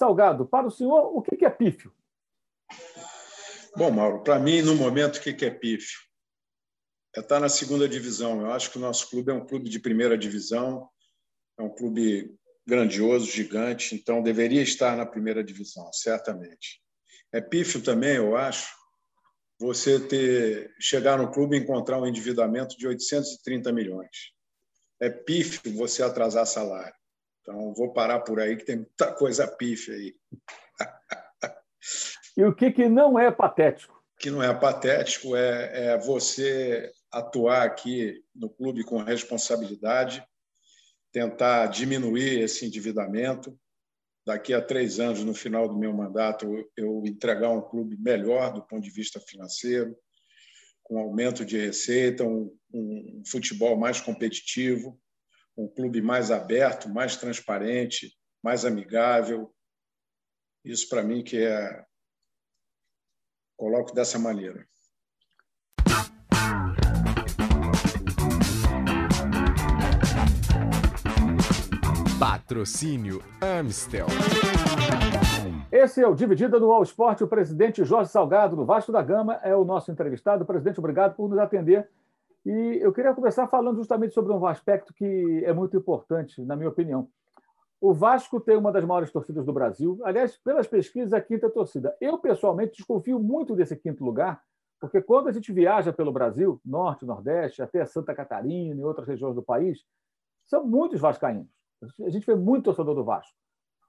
Salgado, para o senhor, o que é pífio? Bom, Mauro, para mim, no momento, o que é pífio? É estar na segunda divisão. Eu acho que o nosso clube é um clube de primeira divisão, é um clube grandioso, gigante, então deveria estar na primeira divisão, certamente. É pífio também, eu acho, você ter chegar no clube e encontrar um endividamento de 830 milhões. É pífio você atrasar salário. Então, vou parar por aí, que tem muita coisa pífia aí. e o que, que não é patético? O que não é patético é, é você atuar aqui no clube com responsabilidade, tentar diminuir esse endividamento. Daqui a três anos, no final do meu mandato, eu entregar um clube melhor do ponto de vista financeiro, com aumento de receita, um, um futebol mais competitivo, um clube mais aberto, mais transparente, mais amigável. Isso para mim que é coloco dessa maneira. Patrocínio Amstel. Esse é o Dividida do All Sport. O presidente Jorge Salgado, do Vasco da Gama, é o nosso entrevistado. Presidente, obrigado por nos atender. E eu queria começar falando justamente sobre um aspecto que é muito importante, na minha opinião. O Vasco tem uma das maiores torcidas do Brasil. Aliás, pelas pesquisas, a quinta torcida. Eu, pessoalmente, desconfio muito desse quinto lugar, porque quando a gente viaja pelo Brasil, norte, nordeste, até Santa Catarina e outras regiões do país, são muitos vascaínos. A gente vê muito torcedor do Vasco.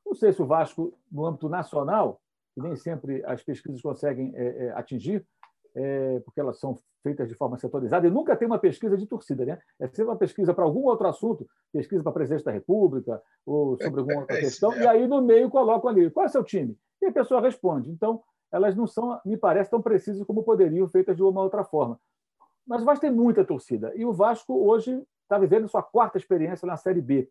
Não sei se o Vasco, no âmbito nacional, que nem sempre as pesquisas conseguem é, é, atingir, é, porque elas são feitas de forma setorizada, e nunca tem uma pesquisa de torcida. Né? É sempre uma pesquisa para algum outro assunto, pesquisa para presidente da República, ou sobre alguma outra questão, e aí no meio colocam ali, qual é o seu time? E a pessoa responde. Então, elas não são, me parece, tão precisas como poderiam, feitas de uma outra forma. Mas o Vasco tem muita torcida, e o Vasco hoje está vivendo sua quarta experiência na Série B.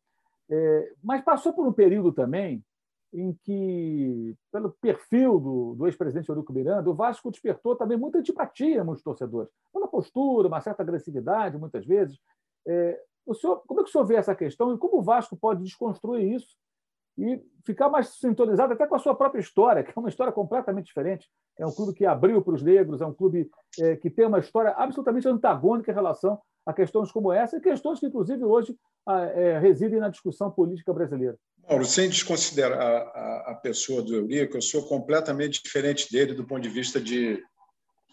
É, mas passou por um período também em que, pelo perfil do, do ex-presidente Eurico Miranda, o Vasco despertou também muita antipatia muitos torcedores. Uma postura, uma certa agressividade, muitas vezes. É, o senhor, como é que o senhor vê essa questão e como o Vasco pode desconstruir isso e ficar mais sintonizado até com a sua própria história, que é uma história completamente diferente. É um clube que abriu para os negros, é um clube é, que tem uma história absolutamente antagônica em relação a questões como essa, e questões que, inclusive, hoje é, residem na discussão política brasileira. Mauro, sem desconsiderar a, a, pessoa do Eurico, eu sou completamente diferente dele do ponto de vista de,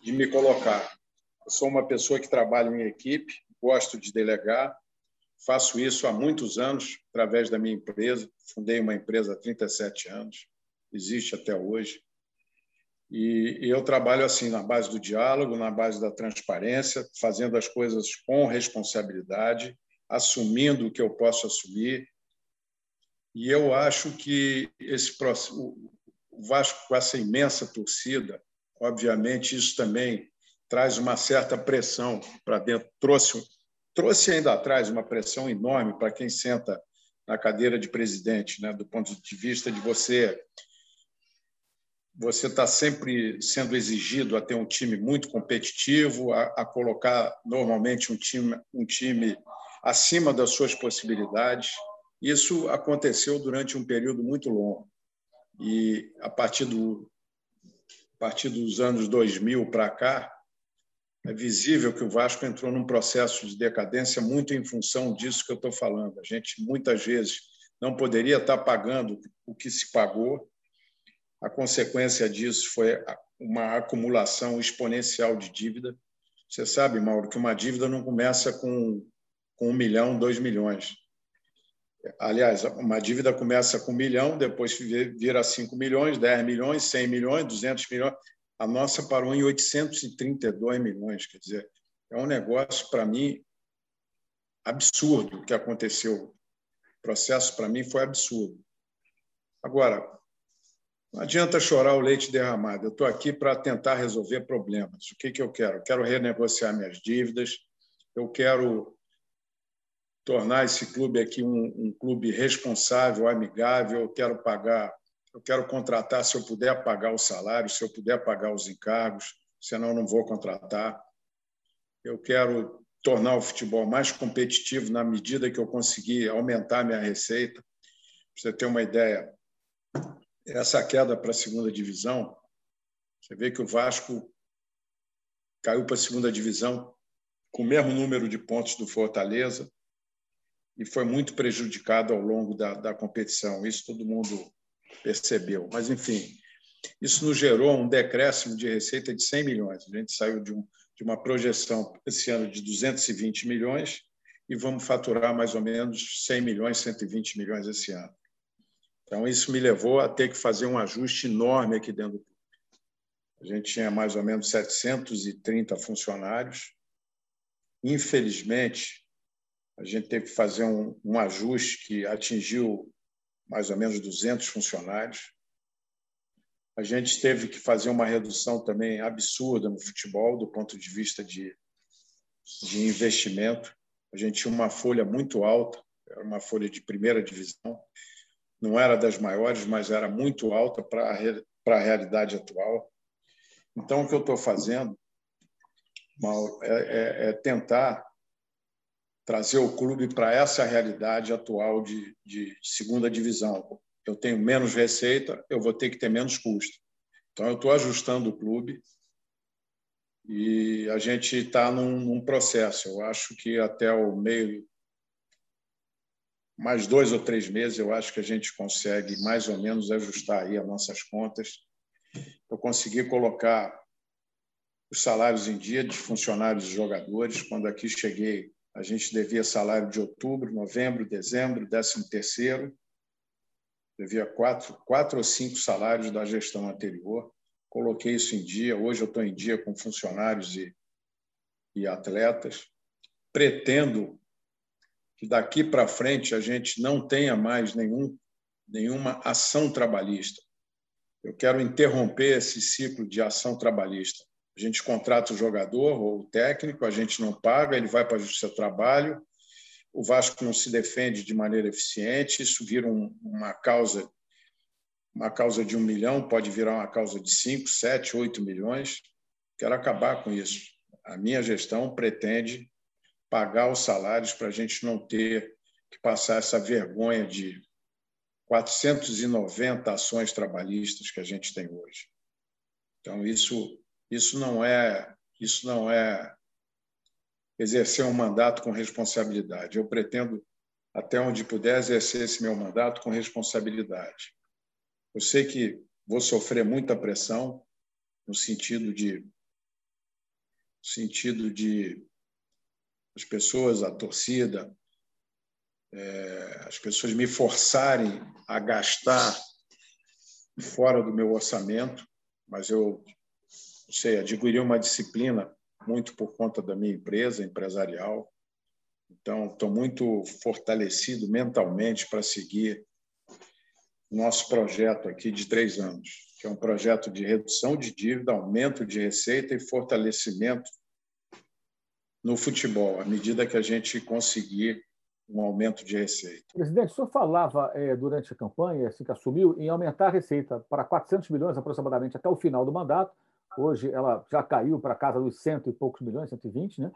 de me colocar. Eu sou uma pessoa que trabalha em equipe, gosto de delegar, faço isso há muitos anos, através da minha empresa. Fundei uma empresa há 37 anos, existe até hoje. E, eu trabalho assim na base do diálogo, na base da transparência, fazendo as coisas com responsabilidade, assumindo o que eu posso assumir. E eu acho que esse o Vasco com essa imensa torcida, obviamente isso também traz uma certa pressão para dentro, trouxe trouxe ainda atrás uma pressão enorme para quem senta na cadeira de presidente, né, do ponto de vista de você você está sempre sendo exigido a ter um time muito competitivo, a, a, colocar normalmente um time, um time acima das suas possibilidades. Isso aconteceu durante um período muito longo. E a partir, do, a partir dos anos 2000 para cá, é visível que o Vasco entrou num processo de decadência muito em função disso que eu estou falando. A gente, muitas vezes, não poderia estar pagando o que se pagou a consequência disso foi uma acumulação exponencial de dívida. Você sabe, Mauro, que uma dívida não começa com, com um milhão, dois milhões. Aliás, uma dívida começa com um milhão, depois vira cinco milhões, dez milhões, cem milhões, duzentos milhões. A nossa parou em 832 milhões. Quer dizer, é um negócio, para mim, absurdo o que aconteceu. O processo, para mim, foi absurdo. Agora, não adianta chorar o leite derramado. Eu estou aqui para tentar resolver problemas. O que, que eu quero? Eu quero renegociar minhas dívidas, eu quero tornar esse clube aqui um, um clube responsável, amigável, eu quero pagar, eu quero contratar se eu puder pagar o salário, se eu puder pagar os encargos, senão não vou contratar. Eu quero tornar o futebol mais competitivo na medida que eu conseguir aumentar minha receita. Para você ter uma ideia, essa queda para a segunda divisão, você vê que o Vasco caiu para a segunda divisão com o mesmo número de pontos do Fortaleza e foi muito prejudicado ao longo da, da competição. Isso todo mundo percebeu. Mas, enfim, isso nos gerou um decréscimo de receita de 100 milhões. A gente saiu de, um, de uma projeção esse ano de 220 milhões e vamos faturar mais ou menos 100 milhões, 120 milhões esse ano. Então, isso me levou a ter que fazer um ajuste enorme aqui dentro do. A gente tinha mais ou menos 730 funcionários. Infelizmente, a gente teve que fazer um, um ajuste que atingiu mais ou menos 200 funcionários. A gente teve que fazer uma redução também absurda no futebol, do ponto de vista de, de investimento. A gente tinha uma folha muito alta, era uma folha de primeira divisão, não era das maiores, mas era muito alta para a realidade atual. Então, o que eu estou fazendo Mal, é, é, é, tentar trazer o clube para essa realidade atual de, de segunda divisão. Eu tenho menos receita, eu vou ter que ter menos custo. Então, eu estou ajustando o clube e a gente está num, num, processo. Eu acho que até o meio, mais dois ou três meses, eu acho que a gente consegue mais ou menos ajustar aí as nossas contas. Eu consegui colocar os salários em dia de funcionários e jogadores. Quando aqui cheguei, a gente devia salário de outubro, novembro, dezembro, décimo terceiro. Devia quatro, quatro ou cinco salários da gestão anterior. Coloquei isso em dia. Hoje eu estou em dia com funcionários e, e atletas. Pretendo que daqui para frente a gente não tenha mais nenhum, nenhuma ação trabalhista. Eu quero interromper esse ciclo de ação trabalhista. A gente contrata o jogador ou o técnico, a gente não paga, ele vai para o seu trabalho, o Vasco não se defende de maneira eficiente, isso vira um, uma causa uma causa de um milhão pode virar uma causa de cinco, sete, oito milhões. Quero acabar com isso. A minha gestão pretende pagar os salários para a gente não ter que passar essa vergonha de 490 ações trabalhistas que a gente tem hoje. Então, isso isso não é isso não é exercer um mandato com responsabilidade. Eu pretendo até onde puder exercer esse meu mandato com responsabilidade. Eu sei que vou sofrer muita pressão no sentido de no sentido de as pessoas, a torcida, é, as pessoas me forçarem a gastar fora do meu orçamento, mas eu não sei, adquiri uma disciplina muito por conta da minha empresa empresarial. Então, estou muito fortalecido mentalmente para seguir nosso projeto aqui de três anos, que é um projeto de redução de dívida, aumento de receita e fortalecimento no futebol, à medida que a gente conseguir um aumento de receita. Presidente, o senhor falava é, durante a campanha, assim que assumiu, em aumentar a receita para 400 milhões aproximadamente até o final do mandato Hoje ela já caiu para casa dos cento e poucos milhões, 120, né?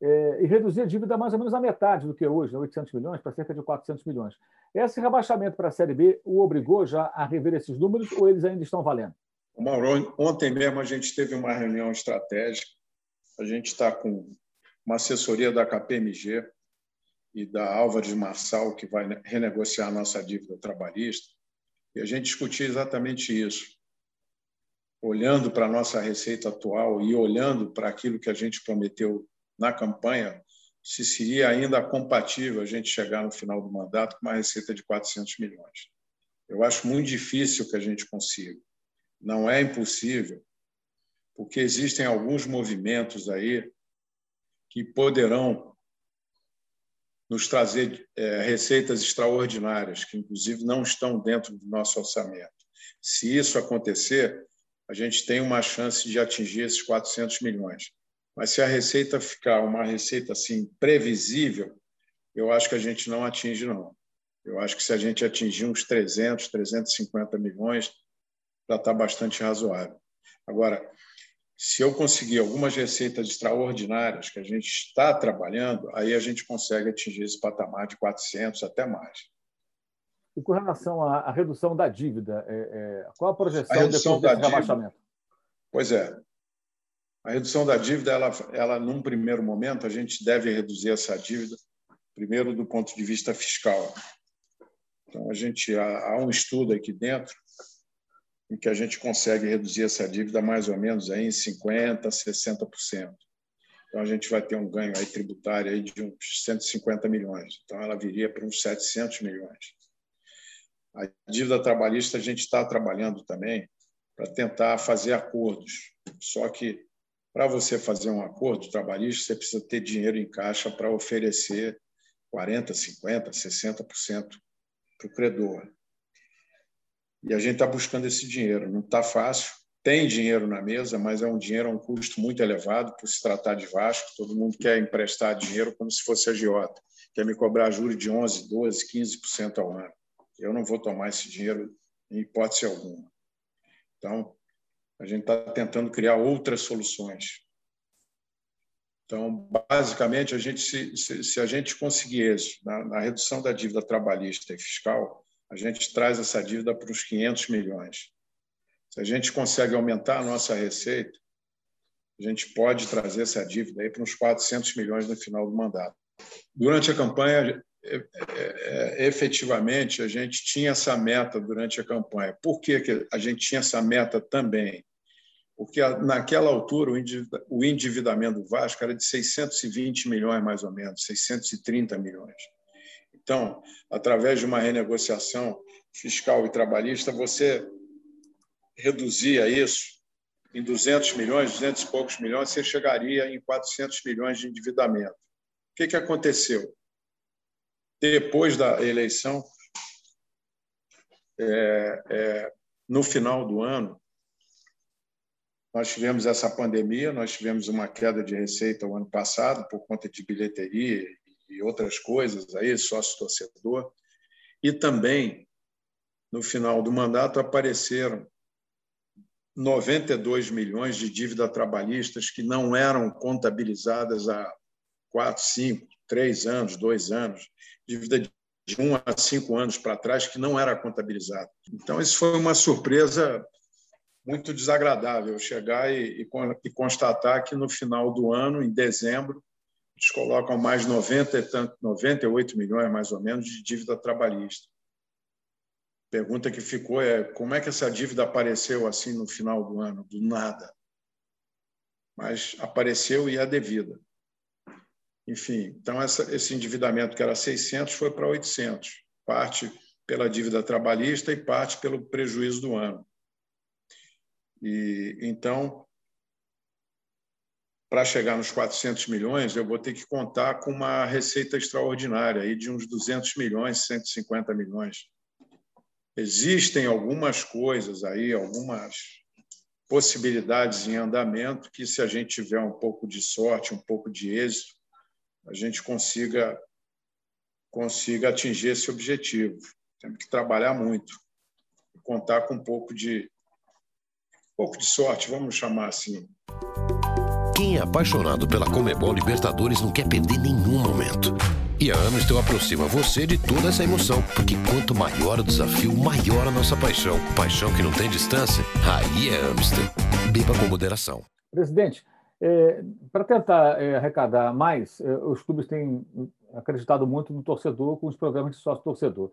É, e reduzir a dívida mais ou menos a metade do que é hoje, 800 né? milhões, para cerca de 400 milhões. Esse rebaixamento para a Série B o obrigou já a rever esses números ou eles ainda estão valendo? Mauro, ontem mesmo a gente teve uma reunião estratégica. A gente está com uma assessoria da KPMG e da Álvares Marçal, que vai renegociar a nossa dívida trabalhista, e a gente discutiu exatamente isso olhando para a nossa receita atual e olhando para aquilo que a gente prometeu na campanha, se seria ainda compatível a gente chegar no final do mandato com uma receita de 400 milhões. Eu acho muito difícil que a gente consiga. Não é impossível, porque existem alguns movimentos aí que poderão nos trazer é, receitas extraordinárias, que inclusive não estão dentro do nosso orçamento. Se isso acontecer, a gente tem uma chance de atingir esses 400 milhões. Mas se a receita ficar uma receita assim previsível, eu acho que a gente não atinge não. Eu acho que se a gente atingir uns 300, 350 milhões, já está bastante razoável. Agora, se eu conseguir algumas receitas extraordinárias que a gente está trabalhando, aí a gente consegue atingir esse patamar de 400 até mais. E com relação à, à redução da dívida, é, é, qual a projeção a redução depois desse rebaixamento? Pois é. A redução da dívida, ela, ela, num primeiro momento, a gente deve reduzir essa dívida, primeiro do ponto de vista fiscal. Então, a gente há, há um estudo aqui dentro em que a gente consegue reduzir essa dívida mais ou menos aí em 50%, 60%. Então, a gente vai ter um ganho aí tributário aí de uns 150 milhões. Então, ela viria para uns 700 milhões. A dívida trabalhista, a gente está trabalhando também para tentar fazer acordos. Só que, para você fazer um acordo trabalhista, você precisa ter dinheiro em caixa para oferecer 40%, 50%, 60% para o credor. E a gente está buscando esse dinheiro. Não está fácil. Tem dinheiro na mesa, mas é um dinheiro a um custo muito elevado por se tratar de Vasco. Todo mundo quer emprestar dinheiro como se fosse agiota. Quer me cobrar juros de 11%, 12%, 15% ao ano. Eu não vou tomar esse dinheiro em hipótese alguma. Então, a gente está tentando criar outras soluções. Então, basicamente, a gente, se, se, se a gente conseguir isso na, na, redução da dívida trabalhista e fiscal, a gente traz essa dívida para os 500 milhões. Se a gente consegue aumentar a nossa receita, a gente pode trazer essa dívida aí para uns 400 milhões no final do mandato. Durante a campanha, efetivamente, a gente tinha essa meta durante a campanha. Por que, que a gente tinha essa meta também? porque naquela altura o endividamento do Vasco era de 620 milhões, mais ou menos, 630 milhões. Então, através de uma renegociação fiscal e trabalhista, você reduzia isso em 200 milhões, 200 e poucos milhões, você chegaria em 400 milhões de endividamento. O que, que aconteceu? Depois da eleição, é, é, no final do ano, nós tivemos essa pandemia, nós tivemos uma queda de receita o ano passado por conta de bilheteria e outras coisas aí, sócio torcedor. E também no final do mandato apareceram 92 milhões de dívida trabalhistas que não eram contabilizadas há quatro, cinco, três anos, dois anos, dívida de um a cinco anos para trás que não era contabilizada. Então, isso foi uma surpresa muito desagradável chegar e, e, e, constatar que no final do ano, em dezembro, eles colocam mais 90 98 milhões, mais ou menos, de dívida trabalhista. Pergunta que ficou é como é que essa dívida apareceu assim no final do ano? Do nada. Mas apareceu e é devida. Enfim, então essa, esse endividamento que era 600 foi para 800, parte pela dívida trabalhista e parte pelo prejuízo do ano. E então, para chegar nos 400 milhões, eu vou ter que contar com uma receita extraordinária aí de uns 200 milhões, 150 milhões. Existem algumas coisas aí, algumas possibilidades em andamento que, se a gente tiver um pouco de sorte, um pouco de êxito, a gente consiga consiga atingir esse objetivo. Temos que trabalhar muito, contar com um pouco de, pouco de sorte, vamos chamar assim. Quem é apaixonado pela Comebol Libertadores não quer perder nenhum momento. E a Amistel aproxima você de toda essa emoção, porque quanto maior o desafio, maior a nossa paixão. Paixão que não tem distância, aí é Amistel. Beba com moderação. Presidente, é, para tentar é, arrecadar mais, é, os clubes têm acreditado muito no torcedor com os programas de sócio-torcedor.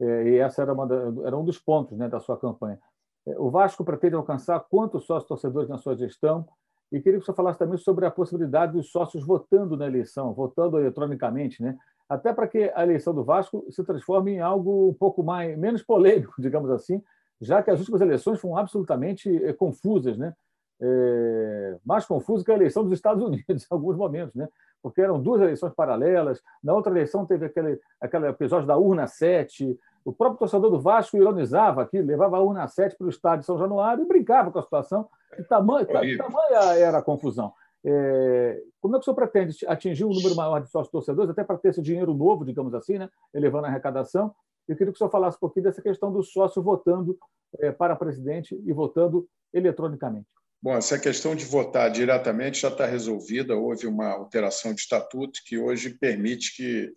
É, e essa era, uma da, era um dos pontos né, da sua campanha. É, o Vasco pretende alcançar quantos sócios torcedores na sua gestão? E queria que você falasse também sobre a possibilidade dos sócios votando na eleição, votando eletronicamente, né? até para que a eleição do Vasco se transforme em algo um pouco mais menos polêmico, digamos assim, já que as últimas eleições foram absolutamente é, confusas, né? É, mais confusas que a eleição dos Estados Unidos em alguns momentos, né? porque eram duas eleições paralelas. Na outra eleição teve aquele, aquele episódio da urna 7, o próprio torcedor do Vasco ironizava aqui, levava a urna 7 para o estádio de São Januário e brincava com a situação. Que tamanho, tamanha era a confusão. É, como é que o senhor pretende atingir um número maior de sócios torcedores, até para ter esse dinheiro novo, digamos assim, né, elevando a arrecadação? Eu queria que o senhor falasse um pouquinho dessa questão do sócio votando é, para presidente e votando eletronicamente. Bom, essa questão de votar diretamente já está resolvida. Houve uma alteração de estatuto que hoje permite que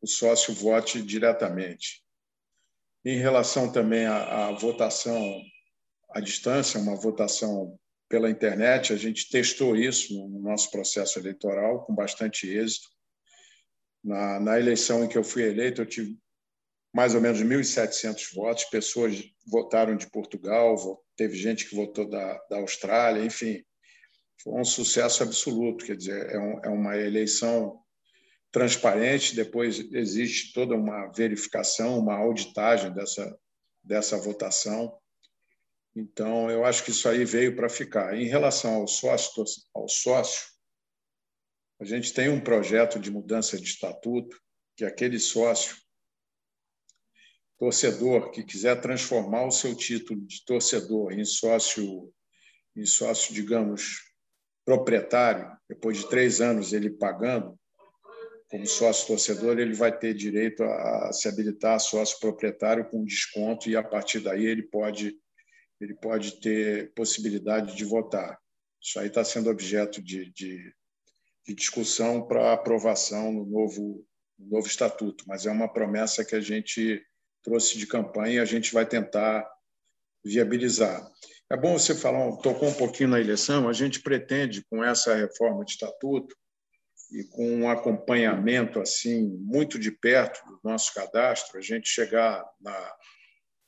o sócio vote diretamente. Em relação também à, à votação à distância, uma votação pela internet, a gente testou isso no nosso processo eleitoral com bastante êxito. Na, na eleição em que eu fui eleito, eu tive mais ou menos 1.700 votos, pessoas votaram de Portugal, teve gente que votou da, da Austrália, enfim, foi um sucesso absoluto. Quer dizer, é, um, é uma eleição transparente, depois existe toda uma verificação, uma auditagem dessa, dessa votação. Então, eu acho que isso aí veio para ficar. Em relação ao sócio, ao sócio, a gente tem um projeto de mudança de estatuto que aquele sócio torcedor que quiser transformar o seu título de torcedor em sócio, em sócio, digamos, proprietário, depois de três anos ele pagando como sócio torcedor, ele vai ter direito a se habilitar a sócio proprietário com desconto e a partir daí ele pode ele pode ter possibilidade de votar. Isso aí está sendo objeto de, de, de discussão para aprovação no novo, no novo estatuto, mas é uma promessa que a gente trouxe de campanha e a gente vai tentar viabilizar. É bom você falar, tocou um pouquinho na eleição, a gente pretende, com essa reforma de estatuto e com um acompanhamento assim muito de perto do nosso cadastro, a gente chegar na,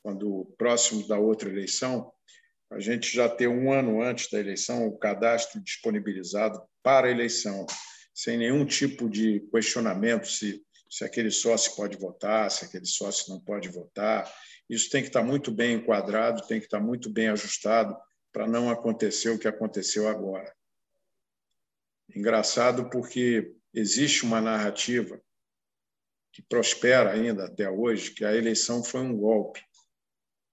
quando próximo da outra eleição, a gente já ter um ano antes da eleição o cadastro disponibilizado para a eleição, sem nenhum tipo de questionamento se, se aquele sócio pode votar, se aquele sócio não pode votar. Isso tem que estar muito bem enquadrado, tem que estar muito bem ajustado para não acontecer o que aconteceu agora. Engraçado porque existe uma narrativa que prospera ainda até hoje, que a eleição foi um golpe.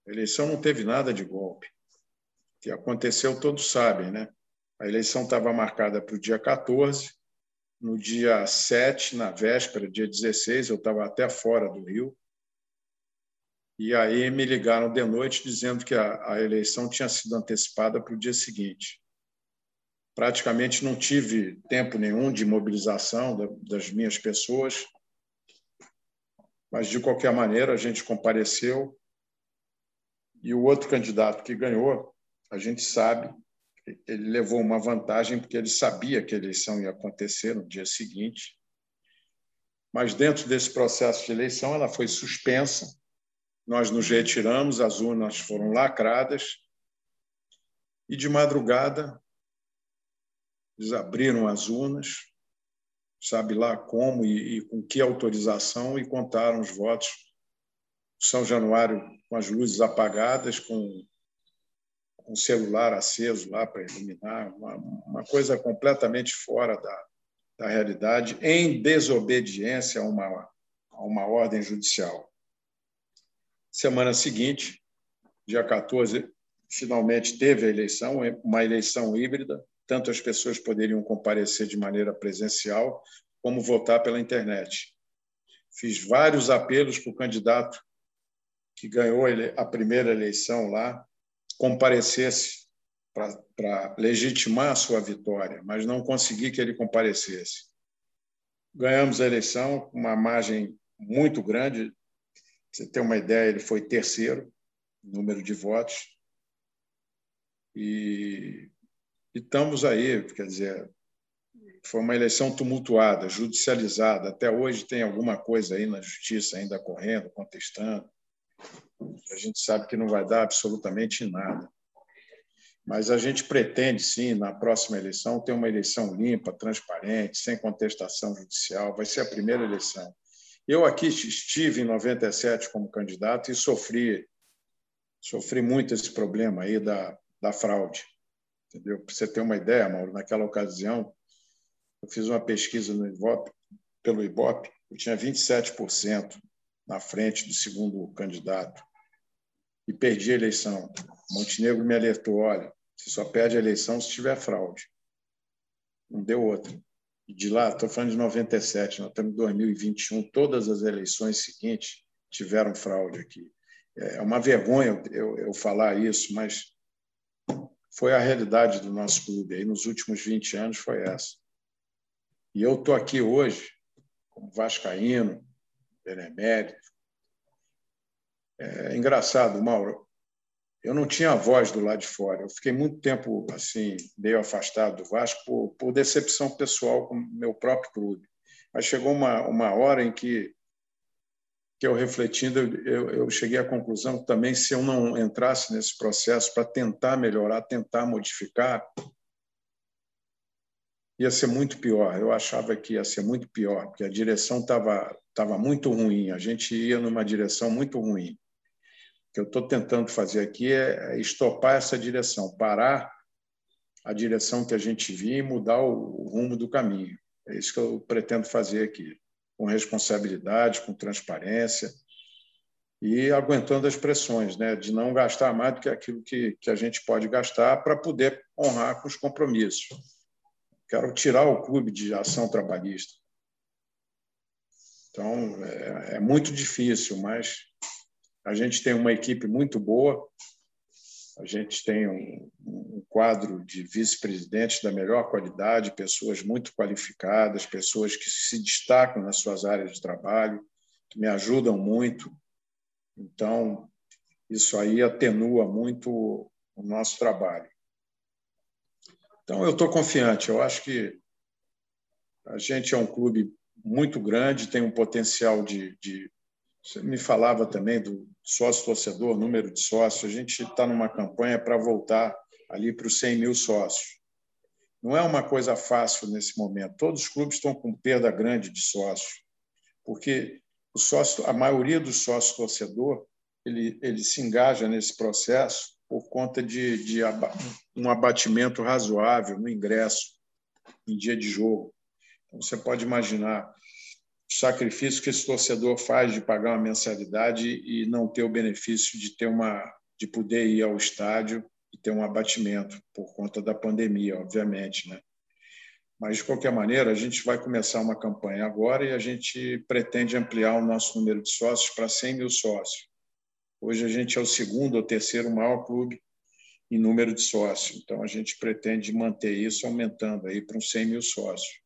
A eleição não teve nada de golpe. O que aconteceu, todos sabem, né? A eleição estava marcada para o dia 14, no dia 7, na véspera, dia 16, eu estava até fora do Rio. E aí me ligaram de noite dizendo que a, a eleição tinha sido antecipada para o dia seguinte. Praticamente não tive tempo nenhum de mobilização da, das minhas pessoas, mas de qualquer maneira a gente compareceu e o outro candidato que ganhou, a gente sabe, ele levou uma vantagem porque ele sabia que a eleição ia acontecer no dia seguinte. Mas dentro desse processo de eleição, ela foi suspensa. Nós nos retiramos, as urnas foram lacradas e de madrugada eles abriram as urnas, sabe lá como e, e com que autorização e contaram os votos. São Januário com as luzes apagadas, com, o celular aceso lá para iluminar, uma, uma coisa completamente fora da, da realidade, em desobediência a uma, a uma ordem judicial. Semana seguinte, dia 14, finalmente teve a eleição, uma eleição híbrida, tanto as pessoas poderiam comparecer de maneira presencial, como votar pela internet. Fiz vários apelos para o candidato que ganhou a primeira eleição lá comparecesse para legitimar a sua vitória, mas não consegui que ele comparecesse. Ganhamos a eleição com uma margem muito grande. Você ter uma ideia, ele foi terceiro número de votos. E, e estamos aí, quer dizer, foi uma eleição tumultuada, judicializada. Até hoje tem alguma coisa aí na justiça ainda correndo, contestando. A gente sabe que não vai dar absolutamente nada. Mas a gente pretende, sim, na próxima eleição, ter uma eleição limpa, transparente, sem contestação judicial. Vai ser a primeira eleição. Eu aqui estive em 97 como candidato e sofri sofri muito esse problema aí da, da fraude. Entendeu? Para você ter uma ideia, Mauro, naquela ocasião, eu fiz uma pesquisa no Ibope, pelo Ibope, eu tinha 27% na frente do segundo candidato e perdi a eleição. Montenegro me alertou: olha, você só perde a eleição se tiver fraude. Não deu outra. E de lá, estou falando de 97, nós estamos em 2021, todas as eleições seguintes tiveram fraude aqui. É uma vergonha eu, eu falar isso, mas foi a realidade do nosso clube. Aí, nos últimos 20 anos foi essa. E eu estou aqui hoje, como vascaíno, benemérito, É engraçado, Mauro. Eu não tinha voz do lado de fora. Eu fiquei muito tempo assim, meio afastado do Vasco por, por decepção pessoal com meu próprio clube. Mas chegou uma, uma hora em que, que eu refletindo, eu, eu cheguei à conclusão que também se eu não entrasse nesse processo para tentar melhorar, tentar modificar, ia ser muito pior. Eu achava que ia ser muito pior, porque a direção estava tava muito ruim, a gente ia numa direção muito ruim. O que eu estou tentando fazer aqui é, é estopar essa direção, parar a direção que a gente via e mudar o rumo do caminho. É isso que eu pretendo fazer aqui, com responsabilidade, com transparência e aguentando as pressões, né, de não gastar mais do que aquilo que, que a gente pode gastar para poder honrar com os compromissos. Quero tirar o clube de ação trabalhista. Então, é, é muito difícil, mas a gente tem uma equipe muito boa, a gente tem um, um quadro de vice-presidentes da melhor qualidade, pessoas muito qualificadas, pessoas que se destacam nas suas áreas de trabalho, que me ajudam muito. Então, isso aí atenua muito o nosso trabalho. Então, eu estou confiante. Eu acho que a gente é um clube muito grande, tem um potencial de. de... Você me falava também do sócio-torcedor, número de sócios. A gente está numa campanha para voltar ali para os 100 mil sócios. Não é uma coisa fácil nesse momento. Todos os clubes estão com perda grande de sócios, porque o sócio, a maioria dos sócios torcedor ele, ele se engaja nesse processo por conta de, de um abatimento razoável no ingresso em dia de jogo. Então, você pode imaginar o sacrifício que esse torcedor faz de pagar uma mensalidade e não ter o benefício de ter uma de poder ir ao estádio e ter um abatimento por conta da pandemia, obviamente, né? Mas de qualquer maneira, a gente vai começar uma campanha agora e a gente pretende ampliar o nosso número de sócios para 100 mil sócios. Hoje a gente é o segundo ou terceiro maior clube em número de sócios. Então a gente pretende manter isso aumentando aí para uns 100 mil sócios,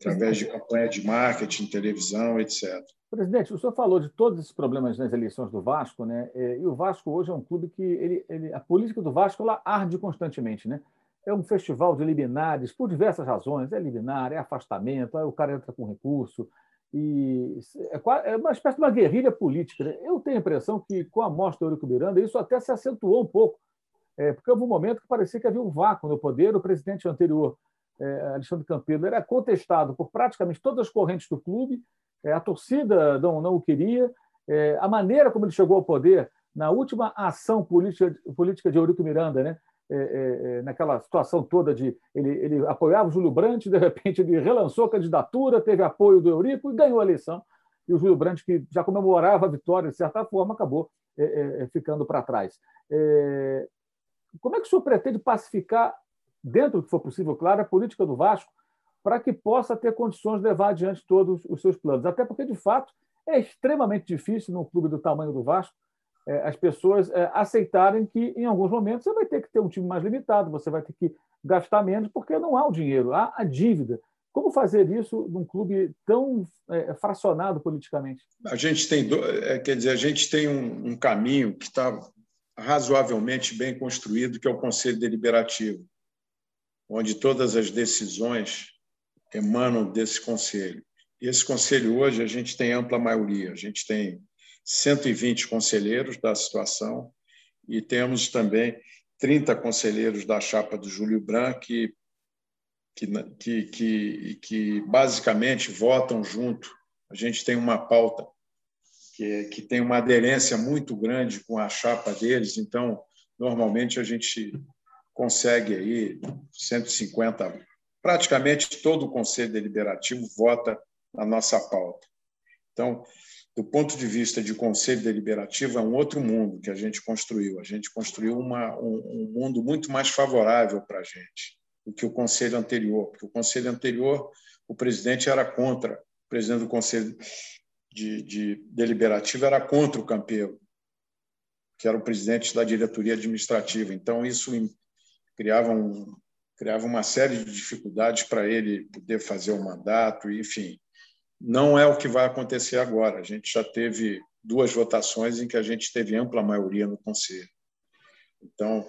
através de campanha de marketing, televisão, etc. Presidente, o senhor falou de todos esses problemas nas eleições do Vasco, né? E o Vasco hoje é um clube que ele, ele, a política do Vasco ela arde constantemente, né? É um festival de liminares por diversas razões. É liminar, é afastamento, aí o cara entra com recurso, e é, é uma espécie de uma guerrilha política. Né? Eu tenho a impressão que, com a morte do Eurico Miranda, isso até se acentuou um pouco, é, porque houve um momento que parecia que havia um vácuo no poder. O presidente anterior, é, Alexandre Campelo, era contestado por praticamente todas as correntes do clube, é, a torcida não, não o queria, é, a maneira como ele chegou ao poder, na última ação política, política de Eurico Miranda, né? É, é, é, naquela situação toda de ele, ele apoiava o Júlio Brandt, de repente ele relançou a candidatura, teve apoio do Eurico e ganhou a eleição. E o Júlio Brandt, que já comemorava a vitória de certa forma, acabou é, é, ficando para trás. É, como é que o senhor pretende pacificar, dentro do que for possível, claro, a política do Vasco, para que possa ter condições de levar adiante todos os seus planos? Até porque, de fato, é extremamente difícil num clube do tamanho do Vasco é, as pessoas é, aceitarem que, em alguns momentos, você vai ter que ter um time mais limitado, você vai ter que gastar menos, porque não há o dinheiro, há a dívida. Como fazer isso num clube tão é, fracionado politicamente? A gente tem, quer dizer, a gente tem um, um caminho que está razoavelmente bem construído, que é o Conselho Deliberativo, onde todas as decisões emanam desse conselho. E esse conselho hoje a gente tem ampla maioria, a gente tem 120 conselheiros da situação e temos também 30 conselheiros da chapa do Júlio Branco que, que, que, que basicamente votam junto. A gente tem uma pauta que, que tem uma aderência muito grande com a chapa deles, então, normalmente, a gente consegue aí 150, praticamente todo o Conselho Deliberativo vota na nossa pauta. Então, do ponto de vista de conselho deliberativo, é um outro mundo que a gente construiu. A gente construiu uma, um, um mundo muito mais favorável para a gente do que o conselho anterior, porque o conselho anterior, o presidente era contra, o presidente do conselho de, de deliberativo era contra o Campelo, que era o presidente da diretoria administrativa. Então, isso criava, um, criava uma série de dificuldades para ele poder fazer o mandato, enfim não é o que vai acontecer agora. A gente já teve duas votações em que a gente teve ampla maioria no Conselho. Então,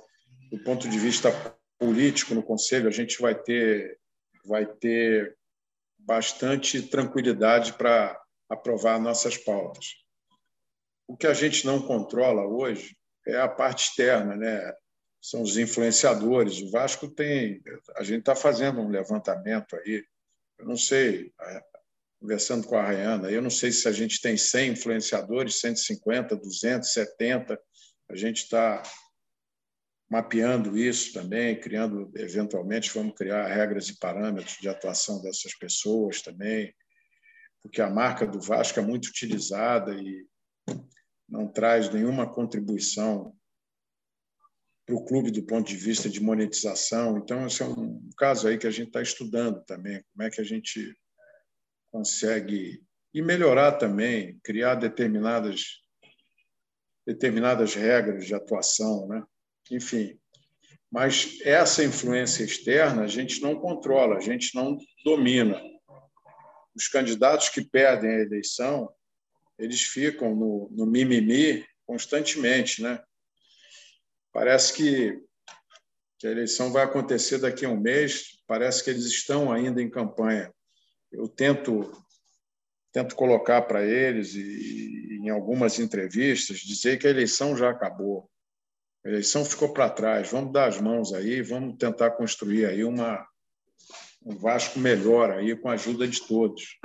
do ponto de vista político no Conselho, a gente vai ter, vai ter bastante tranquilidade para aprovar nossas pautas. O que a gente não controla hoje é a parte externa, né? São os influenciadores. O Vasco tem, a gente está fazendo um levantamento aí. Eu não sei, conversando com a Rayana, eu não sei se a gente tem 100 influenciadores, 150, 270. A gente está mapeando isso também, criando, eventualmente, vamos criar regras e parâmetros de atuação dessas pessoas também, porque a marca do Vasco é muito utilizada e não traz nenhuma contribuição para o clube do ponto de vista de monetização. Então, esse é um caso aí que a gente está estudando também, como é que a gente consegue e melhorar também, criar determinadas determinadas regras de atuação, né? Enfim, mas essa influência externa a gente não controla, a gente não domina. Os candidatos que perdem a eleição, eles ficam no, no mimimi constantemente, né? Parece que, que a eleição vai acontecer daqui a um mês, parece que eles estão ainda em campanha. Eu tento tento colocar para eles e em algumas entrevistas dizer que a eleição já acabou. A eleição ficou para trás. Vamos dar as mãos aí, vamos tentar construir aí uma um Vasco melhor aí com a ajuda de todos.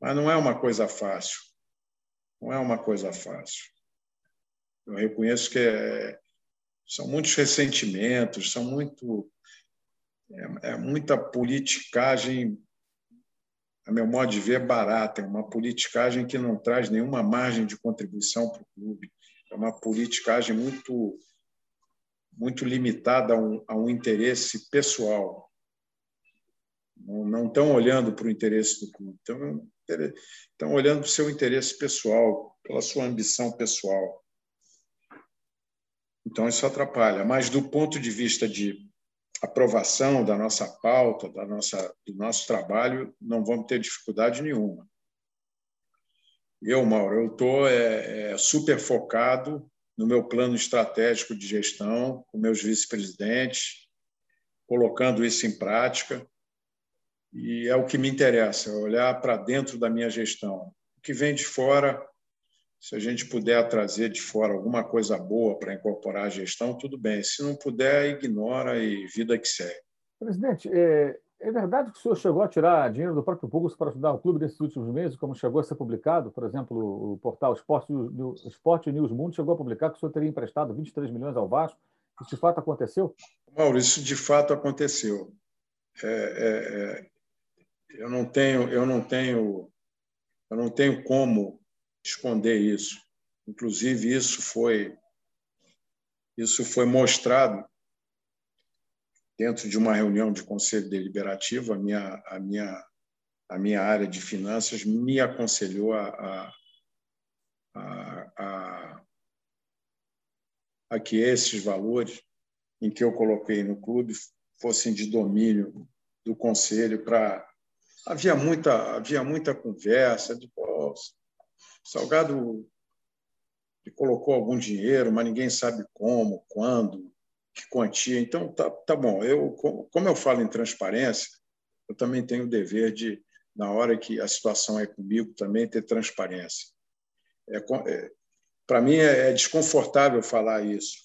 Mas não é uma coisa fácil. Não é uma coisa fácil. Eu reconheço que é, são muitos ressentimentos, são muito é, é, muita politicagem, a meu modo de ver, barata, é uma politicagem que não traz nenhuma margem de contribuição para o clube, é uma politicagem muito muito limitada a um, a um interesse pessoal. Não, estão olhando para o interesse do clube, estão olhando para o seu interesse pessoal, pela sua ambição pessoal. Então, isso atrapalha. Mas, do ponto de vista de aprovação da nossa pauta, da nossa, do nosso trabalho, não vamos ter dificuldade nenhuma. Eu, Mauro, eu estou é, é, super focado no meu plano estratégico de gestão, com meus vice-presidentes, colocando isso em prática. E é o que me interessa, é olhar para dentro da minha gestão. O que vem de fora se a gente puder trazer de fora alguma coisa boa para incorporar a gestão, tudo bem. Se não puder, ignora e vida que segue. Presidente, é, é verdade que o senhor chegou a tirar dinheiro do próprio público para ajudar o clube nesses últimos meses, como chegou a ser publicado? Por exemplo, o portal Esporte, Esporte News Mundo chegou a publicar que o senhor teria emprestado 23 milhões ao Vasco. Isso de fato aconteceu? Maurício, de fato aconteceu. É, é, é, eu não tenho, eu não tenho, eu não tenho como esconder isso. Inclusive, isso foi, isso foi mostrado dentro de uma reunião de conselho deliberativo. A minha, a minha, a minha área de finanças me aconselhou a, a, a, a que esses valores em que eu coloquei no clube fossem de domínio do conselho para havia muita havia muita conversa de Salgado colocou algum dinheiro, mas ninguém sabe como, quando, que quantia. Então, tá, tá bom. Eu, como eu falo em transparência, eu também tenho o dever de, na hora que a situação é comigo, também ter transparência. É, é, Para mim é, é desconfortável falar isso,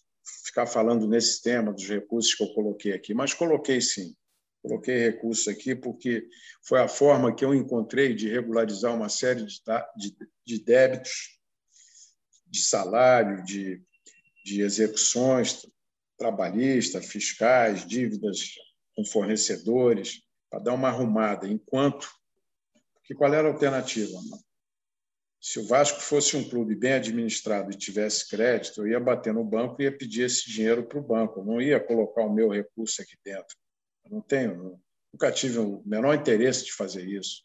ficar falando nesse tema dos recursos que eu coloquei aqui, mas coloquei sim. Coloquei recursos aqui porque foi a forma que eu encontrei de regularizar uma série de, de, de débitos, de salário, de, de execuções trabalhistas, fiscais, dívidas com fornecedores, para dar uma arrumada. Enquanto. Porque qual era a alternativa? Se o Vasco fosse um clube bem administrado e tivesse crédito, eu ia bater no banco e ia pedir esse dinheiro para o banco. Eu não ia colocar o meu recurso aqui dentro. Não tenho, nunca tive o menor interesse de fazer isso,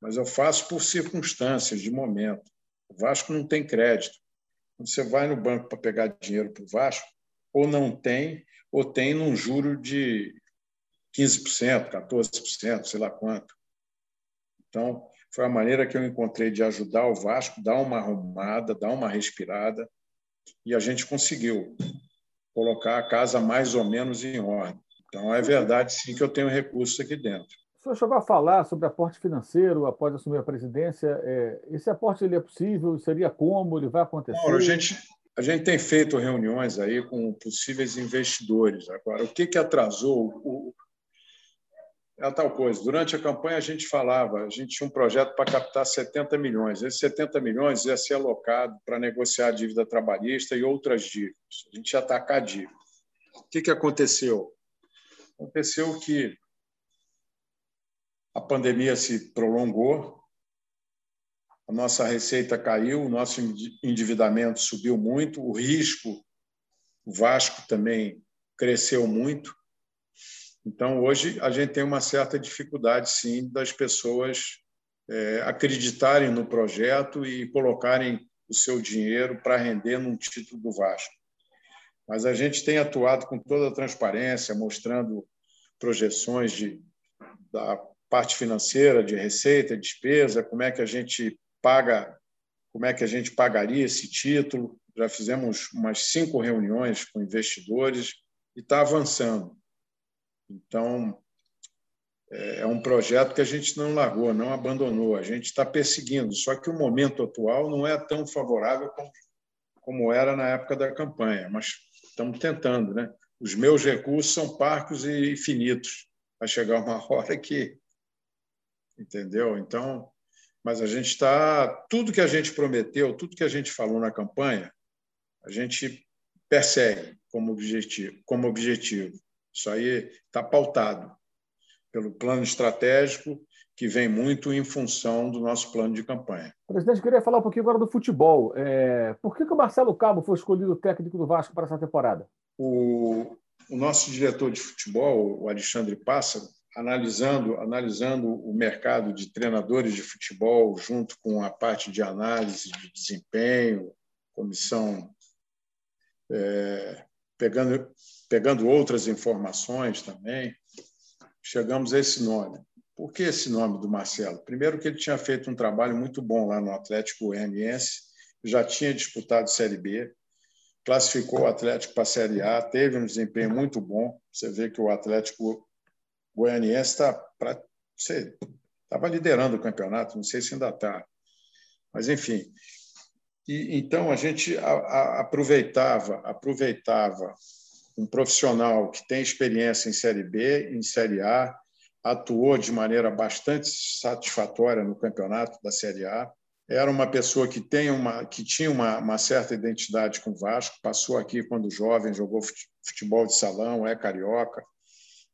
mas eu faço por circunstâncias de momento. O Vasco não tem crédito. Quando você vai no banco para pegar dinheiro para o Vasco, ou não tem, ou tem num juro de 15%, 14%, sei lá quanto. Então, foi a maneira que eu encontrei de ajudar o Vasco, dar uma arrumada, dar uma respirada, e a gente conseguiu colocar a casa mais ou menos em ordem. Então, é verdade, sim, que eu tenho recursos aqui dentro. O senhor chegou a falar sobre aporte financeiro após assumir a presidência. É, esse aporte ele é possível? Seria como? Ele vai acontecer? A, gente, a gente tem feito reuniões aí com possíveis investidores. Agora, o que, que atrasou? O, é a tal coisa. Durante a campanha, a gente falava, a gente tinha um projeto para captar 70 milhões. Esses 70 milhões ia ser alocado para negociar a dívida trabalhista e outras dívidas. A gente ia atacar a dívida. O que, que aconteceu? Aconteceu que a pandemia se prolongou, a nossa receita caiu, o nosso endividamento subiu muito, o risco, o Vasco também cresceu muito. Então, hoje, a gente tem uma certa dificuldade, sim, das pessoas é, acreditarem no projeto e colocarem o seu dinheiro para render num título do Vasco. Mas a gente tem atuado com toda a transparência, mostrando projeções de, da parte financeira, de receita, despesa, como é que a gente paga, como é que a gente pagaria esse título. Já fizemos umas cinco reuniões com investidores e está avançando. Então, é, é um projeto que a gente não largou, não abandonou, a gente está perseguindo. Só que o momento atual não é tão favorável como, como era na época da campanha, mas estamos tentando. Né? Os meus recursos são parcos e finitos. Vai chegar uma hora que. Entendeu? Então, mas a gente está. Tudo que a gente prometeu, tudo que a gente falou na campanha, a gente persegue como objetivo. Como objetivo. Isso aí está pautado pelo plano estratégico que vem muito em função do nosso plano de campanha. Presidente, queria falar um pouquinho agora do futebol. É... Por que, que o Marcelo Cabo foi escolhido técnico do Vasco para essa temporada? O, o nosso diretor de futebol, o Alexandre Pássaro, analisando, analisando o mercado de treinadores de futebol junto com a parte de análise de desempenho, comissão é, pegando, pegando outras informações também, chegamos a esse nome. Por que esse nome do Marcelo? Primeiro que ele tinha feito um trabalho muito bom lá no Atlético Goianiense, já tinha disputado Série B, classificou o Atlético para a Série A, teve um desempenho muito bom. Você vê que o Atlético Goianiense está estava liderando o campeonato, não sei se ainda está. Mas, enfim, e, então a gente a, a, aproveitava, aproveitava um profissional que tem experiência em Série B, em Série A, atuou de maneira bastante satisfatória no campeonato da Série A. Era uma pessoa que, tem uma, que tinha uma, uma certa identidade com o Vasco, passou aqui quando jovem, jogou futebol de salão, é carioca.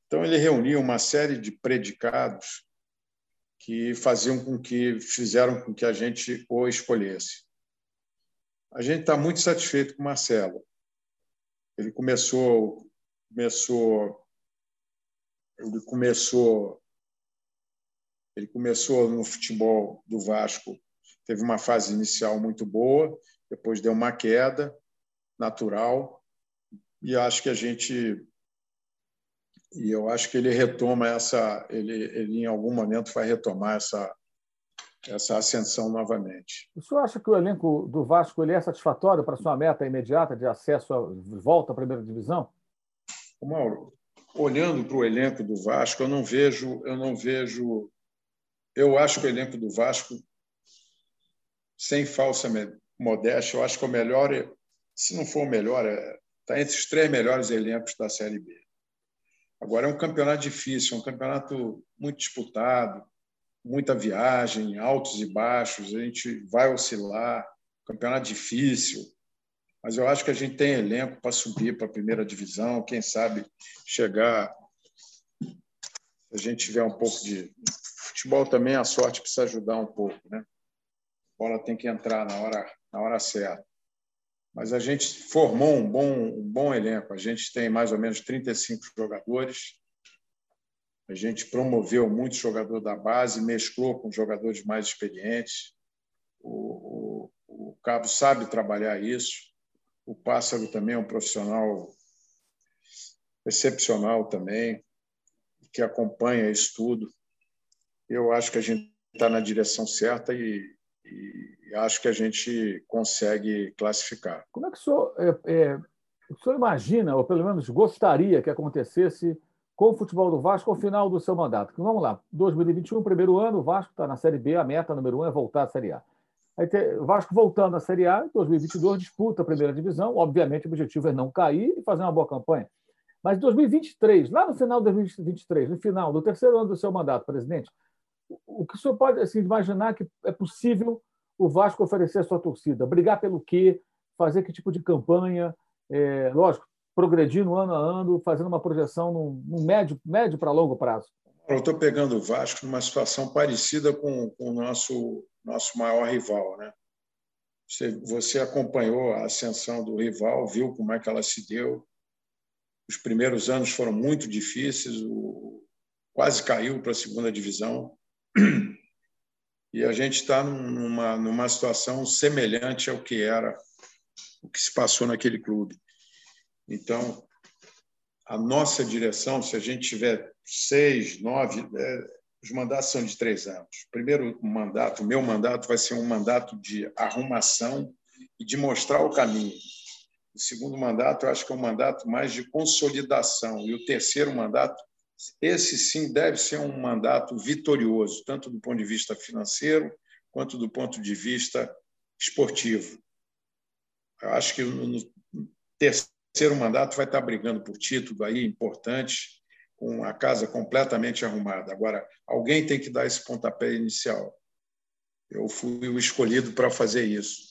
Então, ele reuniu uma série de predicados que faziam com que fizeram com que a gente o escolhesse. A gente está muito satisfeito com o Marcelo. Ele começou, começou, ele começou, ele começou no futebol do Vasco. Teve uma fase inicial muito boa, depois deu uma queda natural e acho que a gente e eu acho que ele retoma essa ele, ele em algum momento vai retomar essa essa ascensão novamente. O senhor acha que o elenco do Vasco ele é satisfatório para sua meta imediata de acesso à volta à primeira divisão? Mauro, olhando para o elenco do Vasco, eu não vejo, eu não vejo, eu acho que o elenco do Vasco, sem falsa modéstia, eu acho que o melhor, se não for o melhor, está é, entre os três melhores elencos da Série B. Agora é um campeonato difícil, é um campeonato muito disputado muita viagem, altos e baixos, a gente vai oscilar, campeonato difícil, mas eu acho que a gente tem elenco para subir para a primeira divisão, quem sabe chegar, se a gente tiver um pouco de futebol também, a sorte precisa ajudar um pouco, né? A bola tem que entrar na hora, na hora certa. Mas a gente formou um bom, um bom elenco. A gente tem mais ou menos 35 jogadores a gente promoveu muito jogador da base, mesclou com jogadores mais experientes. O, o, o Cabo sabe trabalhar isso. O Pássaro também é um profissional excepcional também, que acompanha isso tudo. Eu acho que a gente está na direção certa e, e, acho que a gente consegue classificar. Como é que o senhor, é, é, o senhor imagina, ou pelo menos gostaria que acontecesse com o futebol do Vasco ao final do seu mandato? Vamos lá, 2021, primeiro ano, o Vasco está na Série B, a meta número um é voltar à Série A. Aí tem, o Vasco voltando à Série A, em 2022 disputa a primeira divisão. Obviamente, o objetivo é não cair e fazer uma boa campanha. Mas em 2023, lá no final de 2023, no final do terceiro ano do seu mandato, presidente, o que o senhor pode assim, imaginar que é possível o Vasco oferecer à sua torcida? Brigar pelo quê? Fazer que tipo de campanha? É, lógico, progredindo ano a ano, fazendo uma projeção num, num médio, médio para longo prazo. Eu estou pegando o Vasco numa situação parecida com, com o nosso nosso maior rival. Né? Você, você acompanhou a ascensão do rival, viu como é que ela se deu. Os primeiros anos foram muito difíceis, o, quase caiu para a segunda divisão. E a gente está numa, numa situação semelhante ao que era o que se passou naquele clube. Então, a nossa direção, se a gente tiver seis, nove, é, os mandatos são de três anos. Primeiro mandato, meu mandato, vai ser um mandato de arrumação e de mostrar o caminho. O segundo mandato, eu acho que é um mandato mais de consolidação. E o terceiro mandato, esse sim deve ser um mandato vitorioso, tanto do ponto de vista financeiro quanto do ponto de vista esportivo. Eu acho que no terceiro mandato vai estar brigando por título aí importante com a casa completamente arrumada. Agora, alguém tem que dar esse pontapé inicial. Eu fui o escolhido para fazer isso,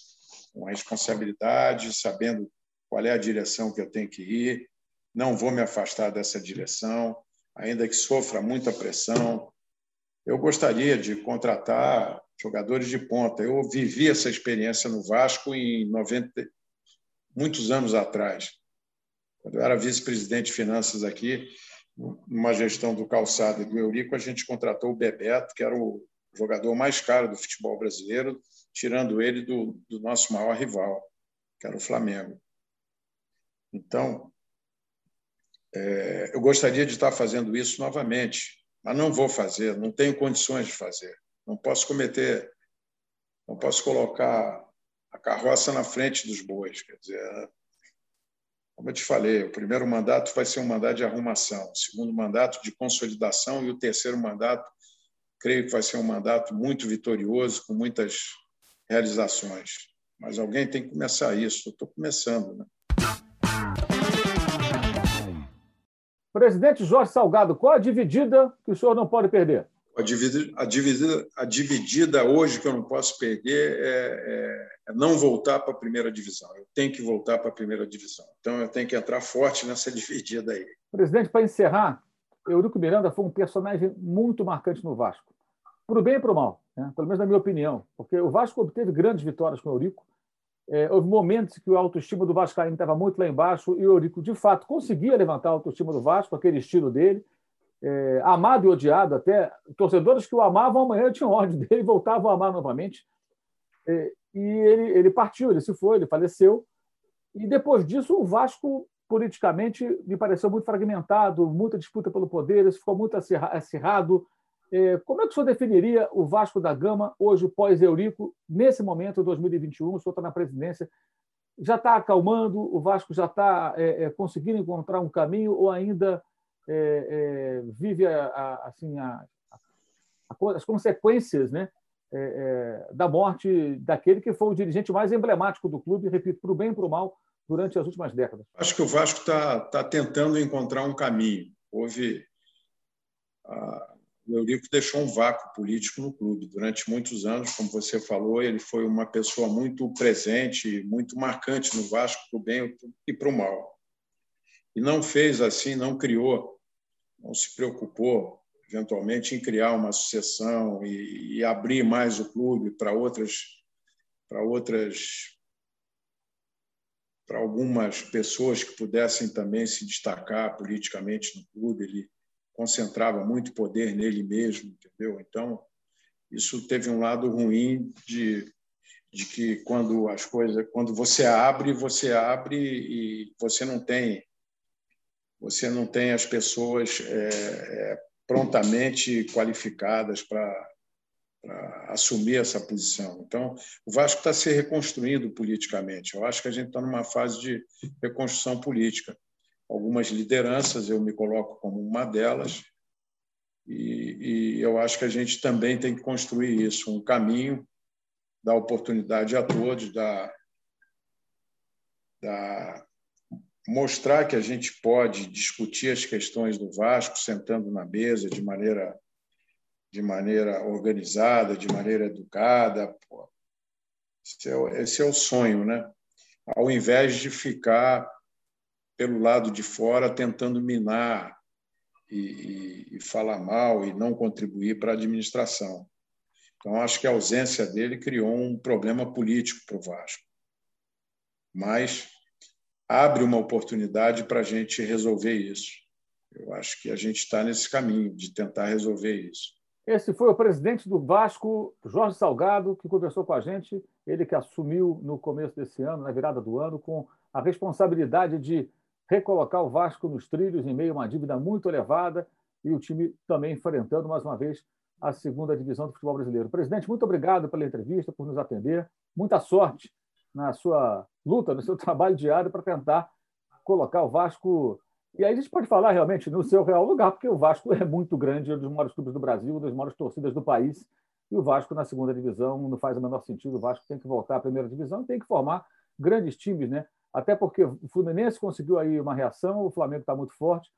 com responsabilidade, sabendo qual é a direção que eu tenho que ir. Não vou me afastar dessa direção, ainda que sofra muita pressão. Eu gostaria de contratar jogadores de ponta. Eu vivi essa experiência no Vasco em 90, muitos anos atrás. Quando eu era vice-presidente de finanças aqui, numa gestão do Calçado e do Eurico, a gente contratou o Bebeto, que era o jogador mais caro do futebol brasileiro, tirando ele do, do nosso maior rival, que era o Flamengo. Então, é, eu gostaria de estar fazendo isso novamente, mas não vou fazer, não tenho condições de fazer. Não posso cometer, não posso colocar a carroça na frente dos bois. Quer dizer, como eu te falei, o primeiro mandato vai ser um mandato de arrumação, o segundo mandato de consolidação e o terceiro mandato, creio que vai ser um mandato muito vitorioso, com muitas realizações. Mas alguém tem que começar isso. Estou começando. Né? Presidente Jorge Salgado, qual a dividida que o senhor não pode perder? A dividida, a dividida, a dividida hoje que eu não posso perder é, é, é não voltar para a primeira divisão. Eu tenho que voltar para a primeira divisão. Então, eu tenho que entrar forte nessa dividida aí. Presidente, para encerrar, Eurico Miranda foi um personagem muito marcante no Vasco. Para o bem e para o mal, né? pelo menos na minha opinião. Porque o Vasco obteve grandes vitórias com o Eurico. É, houve momentos que a autoestima do Vascaíno estava muito lá embaixo e o Eurico, de fato, conseguia levantar a autoestima do Vasco, aquele estilo dele é, amado e odiado até, torcedores que o amavam amanhã tinham ódio dele voltavam a amar novamente. É, e ele, ele partiu, ele se foi, ele faleceu. E depois disso, o Vasco, politicamente, me pareceu muito fragmentado, muita disputa pelo poder, isso ficou muito acirrado. É, como é que o senhor definiria o Vasco da Gama, hoje pós-Eurico, nesse momento, 2021? O senhor está na presidência, já está acalmando, o Vasco já está é, é, conseguindo encontrar um caminho ou ainda é, é, vive a, a, assim, a, as consequências né, é, da morte daquele que foi o dirigente mais emblemático do clube, repito, para o bem e para o mal, durante as últimas décadas. Acho que o Vasco está tá tentando encontrar um caminho. Houve. O Eurico deixou um vácuo político no clube. Durante muitos anos, como você falou, ele foi uma pessoa muito presente, muito marcante no Vasco, para o bem e para o mal. E não fez assim, não criou não se preocupou, eventualmente, em criar uma associação e, e abrir mais o clube para outras, para outras, para algumas pessoas que pudessem também se destacar politicamente no clube. Ele concentrava muito poder nele mesmo, entendeu? Então, isso teve um lado ruim de de que quando as coisas, quando você abre, você abre e você não tem você não tem as pessoas é, é, prontamente qualificadas para assumir essa posição. Então, o Vasco está se reconstruindo politicamente. Eu acho que a gente está numa fase de reconstrução política. Algumas lideranças, eu me coloco como uma delas, e, e eu acho que a gente também tem que construir isso, um caminho, dar oportunidade a todos, dar mostrar que a gente pode discutir as questões do Vasco sentando na mesa de maneira de maneira organizada, de maneira educada. Esse, é, esse é o sonho, né? Ao invés de ficar pelo lado de fora tentando minar e, e, e falar mal e não contribuir para a administração. Então, acho que a ausência dele criou um problema político para o Vasco. Mas abre uma oportunidade para a gente resolver isso. Eu acho que a gente está nesse caminho de tentar resolver isso. Esse foi o presidente do Vasco, Jorge Salgado, que conversou com a gente. Ele que assumiu no começo desse ano, na virada do ano, com a responsabilidade de recolocar o Vasco nos trilhos em meio a uma dívida muito elevada e o time também enfrentando mais uma vez a segunda divisão do futebol brasileiro. Presidente, muito obrigado pela entrevista, por nos atender. Muita sorte na sua luta, no seu trabalho diário para tentar colocar o Vasco e aí a gente pode falar realmente no seu real lugar, porque o Vasco é muito grande, é um dos maiores clubes do Brasil, uma das maiores torcidas do país. E o Vasco na segunda divisão não faz o menor sentido. O Vasco tem que voltar à primeira divisão tem que formar grandes times, né? Até porque o Fluminense conseguiu aí uma reação, o Flamengo está muito forte.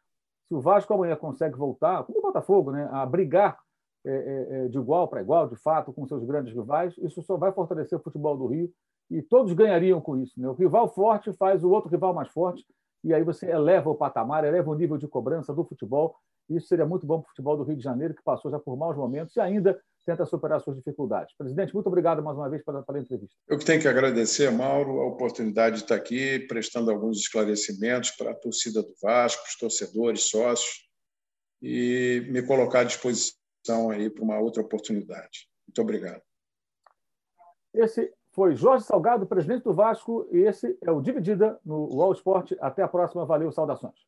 Se o Vasco amanhã consegue voltar, como o Botafogo, né, a brigar é, é, é de igual para igual, de fato, com seus grandes rivais, isso só vai fortalecer o futebol do Rio e todos ganhariam com isso. Né? O rival forte faz o outro rival mais forte e aí você eleva o patamar, eleva o nível de cobrança do futebol. Isso seria muito bom para o futebol do Rio de Janeiro, que passou já por maus momentos e ainda tenta superar suas dificuldades. Presidente, muito obrigado mais uma vez pela, pela entrevista. Eu que tenho que agradecer, Mauro, a oportunidade de estar aqui prestando alguns esclarecimentos para a torcida do Vasco, os torcedores, sócios, e me colocar à disposição aí para uma outra oportunidade. Muito obrigado. Esse foi Jorge Salgado, presidente do Vasco, e esse é o Dividida no UOL Esporte. Até a próxima. Valeu, saudações.